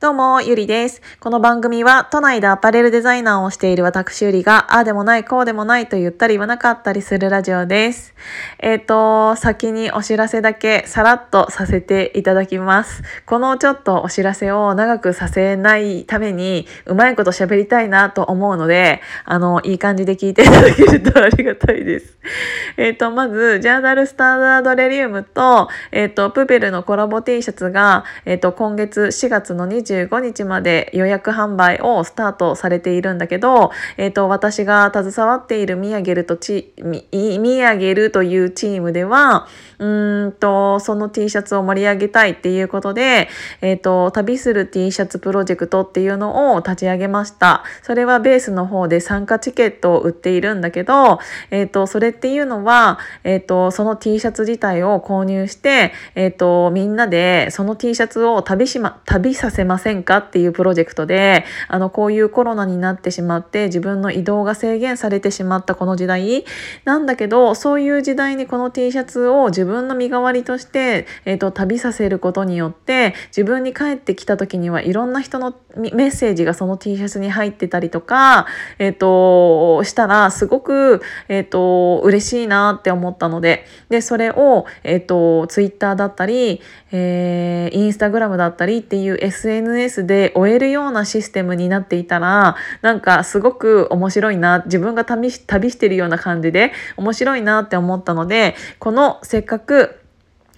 どうも、ゆりです。この番組は都内でアパレルデザイナーをしている私ゆりが、ああでもない、こうでもないと言ったり言わなかったりするラジオです。えっ、ー、と、先にお知らせだけさらっとさせていただきます。このちょっとお知らせを長くさせないために、うまいこと喋りたいなと思うので、あの、いい感じで聞いていただけるとありがたいです。えっ、ー、と、まず、ジャーナルスタンダードレリウムと、えっ、ー、と、プペルのコラボ T シャツが、えっ、と、今月4月の2 25日まで予約販売をスタートされているんだけど、えっ、ー、と、私が携わっているミヤゲルとチ、ミヤゲルというチームでは、うんと、その T シャツを盛り上げたいっていうことで、えっ、ー、と、旅する T シャツプロジェクトっていうのを立ち上げました。それはベースの方で参加チケットを売っているんだけど、えっ、ー、と、それっていうのは、えっ、と、その T シャツ自体を購入して、えっ、と、みんなでその T シャツを旅しま、旅させますませんかっていうプロジェクトで、あの、こういうコロナになってしまって自分の移動が制限されてしまったこの時代。なんだけど、そういう時代にこの T シャツを自分の身代わりとして、えーと、旅させることによって自分に帰ってきた時にはいろんな人のメッセージがその T シャツに入ってたりとか、えーと、したらすごく、えーと、嬉しいなって思ったので。でそれを、えー、と Twitter だったり、えー、インスタグラムだったりっていう SNS SNS で終えるようなシステムになっていたらなんかすごく面白いな自分が旅してるような感じで面白いなって思ったのでこのせっかく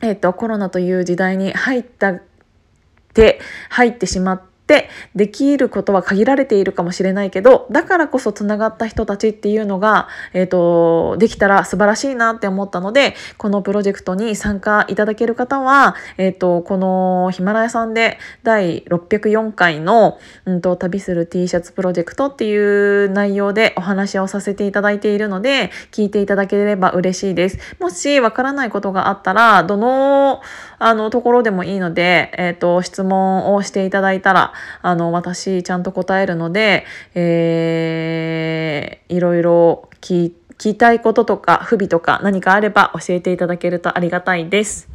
えっ、と、コロナという時代に入ったって、入ってしまっってできることは限られているかもしれないけどだからこそつながった人たちっていうのが、えーと、できたら素晴らしいなって思ったのでこのプロジェクトに参加いただける方は、えーと、このヒマラヤさんで第604回の、うんと、旅する T シャツプロジェクトっていう内容でお話をさせていただいているので聞いていただければ嬉しいです。もしわからないことがあったらどのあのところでもいいので、えーと質問をしていただいたらあの私ちゃんと答えるので、えー、いろいろ聞きたいこととか不備とか何かあれば教えていただけるとありがたいです。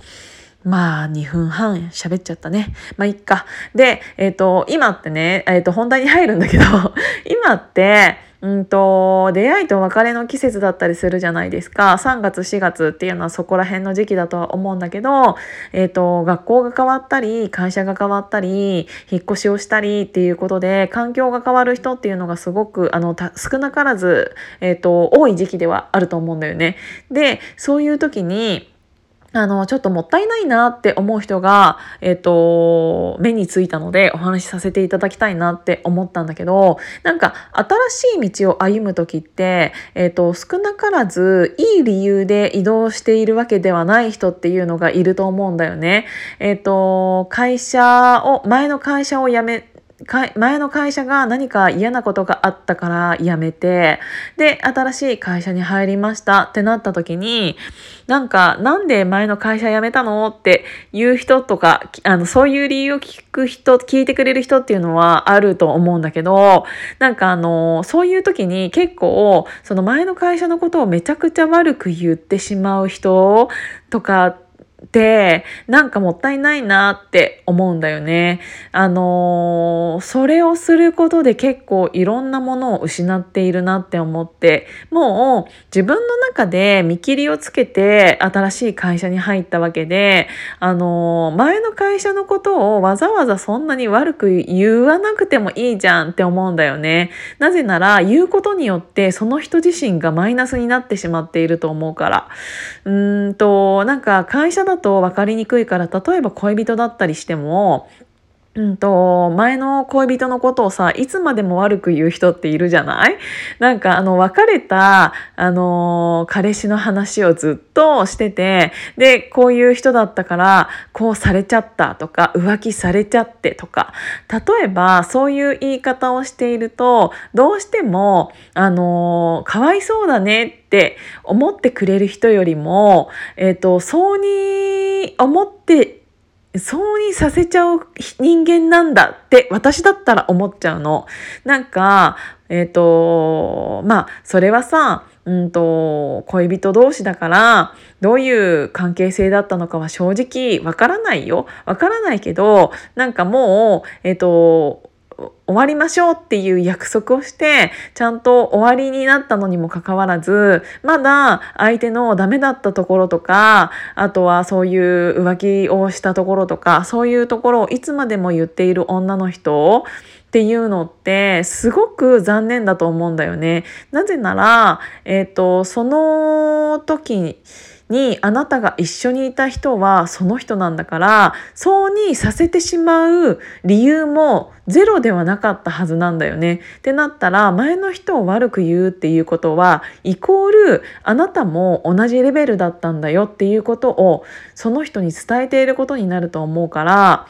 まあ、2分半喋っちゃったね。まあ、いっか。で、えっ、ー、と、今ってね、えっ、ー、と、本題に入るんだけど、今って、うんと出会いと別れの季節だったりするじゃないですか3月4月っていうのはそこら辺の時期だとは思うんだけど、えーと、学校が変わったり会社が変わったり引っ越しをしたりっていうことで環境が変わる人っていうのがすごくあの少なからず、えーと多い時期ではあると思うんだよね。でそういう時にあの、ちょっともったいないなって思う人が、えっ、と、目についたのでお話しさせていただきたいなって思ったんだけど、なんか新しい道を歩む時って、えっ、と、少なからずいい理由で移動しているわけではない人っていうのがいると思うんだよね。えっ、と、会社を、前の会社を辞め前の会社が何か嫌なことがあったから辞めてで新しい会社に入りましたってなった時になんかなんで前の会社辞めたの？っていう人とかあのそういう理由を聞く人聞いてくれる人っていうのはあると思うんだけどなんかあのそういう時に結構その前の会社のことをめちゃくちゃ悪く言ってしまう人とかってなんかもったいないなって思うんだよね。あのー、それをすることで結構いろんなものを失っているなって思ってもう自分の中で見切りをつけて新しい会社に入ったわけであのー、前の会社のことをわざわざそんなに悪く言わなくてもいいじゃんって思うんだよね。なぜなら言うことによってその人自身がマイナスになってしまっていると思うから。うーんとなんか会社だと分かりにくいから例えば恋人だったりしてもうんと、前の恋人のことをさ、いつまでも悪く言う人っているじゃない？なんか、あの、別れた、あの、彼氏の話をずっとしてて、で、こういう人だったから、こうされちゃったとか、浮気されちゃってとか、例えば、そういう言い方をしていると、どうしても、あの、かわいそうだねって思ってくれる人よりも、えっ、ー、と、そうに思ってそうにさせちゃう人間なんだって私だったら思っちゃうの。なんか、えっ、ー、と、まあ、それはさ、うんと、恋人同士だから、どういう関係性だったのかは正直わからないよ。わからないけど、なんかもう、えっ、と、終わりましょうっていう約束をしてちゃんと終わりになったのにもかかわらずまだ相手のダメだったところとかあとはそういう浮気をしたところとかそういうところをいつまでも言っている女の人っていうのってすごく残念だと思うんだよね。なぜなら、えっ、ー、と、その時にあなたが一緒にいた人はその人なんだからそうにさせてしまう理由もゼロではなかったはずなんだよね。ってなったら前の人を悪く言うっていうことはイコールあなたも同じレベルだったんだよっていうことをその人に伝えていることになると思うから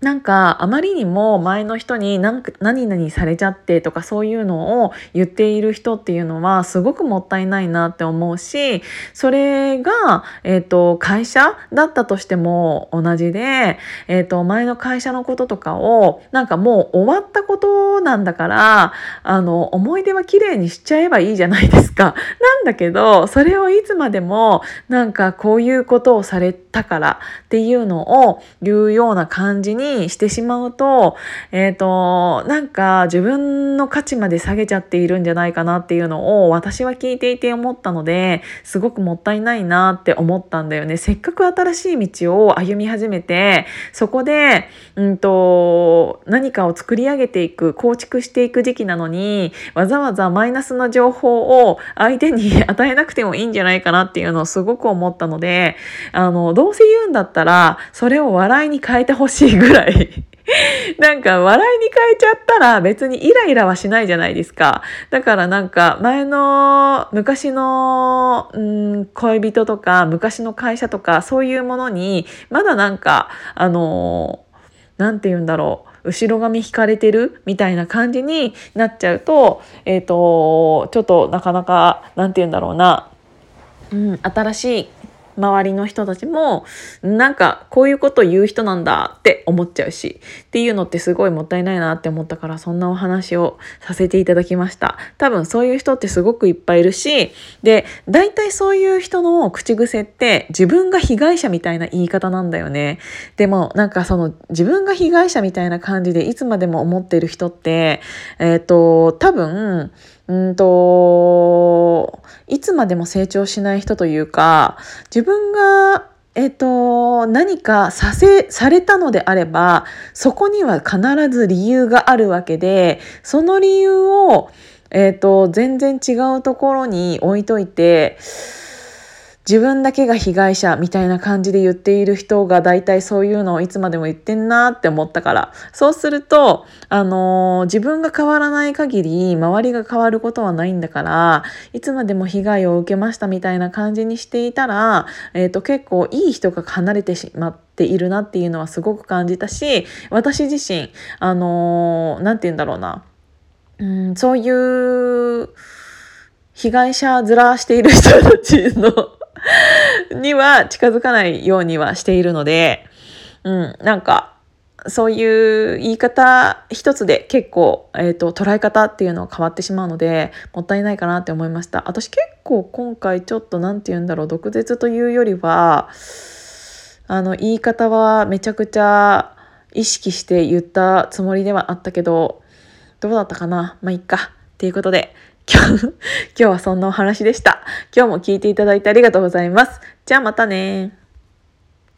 なんかあまりにも前の人に何何々されちゃってとかそういうのを言っている人っていうのはすごくもったいないなって思うしそれが、えーと、会社だったとしても同じで、えーと、前の会社のこととかをなんかもう終わったことなんだからあの思い出は綺麗にしちゃえばいいじゃないですか。なんだけどそれをいつまでもなんかこういうことをされたからっていうのを言うような感じににしてしまうと、えっ、ー、と、なんか自分の価値まで下げちゃっているんじゃないかなっていうのを私は聞いていて思ったので、すごくもったいないなって思ったんだよね。せっかく新しい道を歩み始めて、そこで、うんと、何かを作り上げていく、構築していく時期なのに、わざわざマイナスな情報を相手に与えなくてもいいんじゃないかなっていうのをすごく思ったので、あの、どうせ言うんだったら、それを笑いに変えてほしいぐらいらい。なんか笑いに変えちゃったら別にイライラはしないじゃないですか。だからなんか前の昔の、うん、恋人とか昔の会社とかそういうものにまだなんかあの何て言うんだろう。後ろ髪引かれてる？みたいな感じになっちゃうとえっ、ー、とちょっとなかなか何て言うんだろうな、うん、新しい周りの人たちもなんかこういうこと言う人なんだって思っちゃうしっていうのってすごいもったいないなって思ったからそんなお話をさせていただきました。多分そういう人ってすごくいっぱいいるしで大体そういう人の口癖って自分が被害者みたいな言い方なんだよね。でもなんかその自分が被害者みたいな感じでいつまでも思ってる人ってえっ、ー、と多分うんと、いつまでも成長しない人というか、自分がえっと、何かさせ、されたのであれば、そこには必ず理由があるわけで、その理由を、えっと、全然違うところに置いといて、自分だけが被害者みたいな感じで言っている人が大体そういうのをいつまでも言ってんなって思ったから。そうすると、あのー、自分が変わらない限り周りが変わることはないんだからいつまでも被害を受けましたみたいな感じにしていたら、えーと、結構いい人が離れてしまっているなっていうのはすごく感じたし私自身あの何、ー、て言うんだろうな。うんそういう被害者面している人たちのには近づかないようにはしているので、うん、なんか、そういう言い方一つで結構、えーと、捉え方っていうのは変わってしまうのでもったいないかなって思いました。私結構今回ちょっと何て言うんだろう毒舌というよりはあの言い方はめちゃくちゃ意識して言ったつもりではあったけどどうだったかな？まあいっか。っていうことで今日、今日はそんなお話でした。今日も聞いていただいてありがとうございます。じゃあまたね